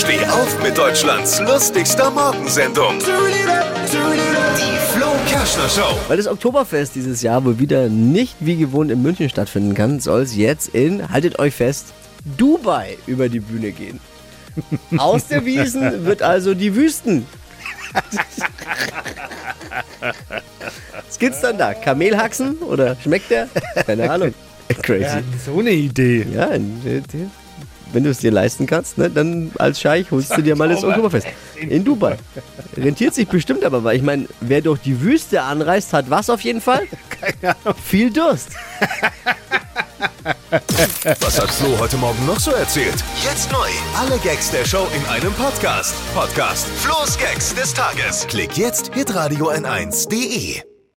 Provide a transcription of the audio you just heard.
Steh auf mit Deutschlands lustigster Morgensendung. Die Flo Kerschner Show. Weil das Oktoberfest dieses Jahr wohl wieder nicht wie gewohnt in München stattfinden kann, soll es jetzt in, haltet euch fest, Dubai über die Bühne gehen. Aus der Wiesen wird also die Wüsten. Was gibt's dann da? Kamelhaxen? Oder schmeckt der? Keine Ahnung. Crazy. Ja, so eine Idee. Ja, wenn du es dir leisten kannst, ne, dann als Scheich holst du dir mal das Oktoberfest. In Dubai. Rentiert sich bestimmt aber, weil ich meine, wer durch die Wüste anreist, hat was auf jeden Fall? Keine Ahnung. Viel Durst. Was hat Flo heute Morgen noch so erzählt? Jetzt neu. Alle Gags der Show in einem Podcast. Podcast Flo's Gags des Tages. Klick jetzt hitradio n1.de.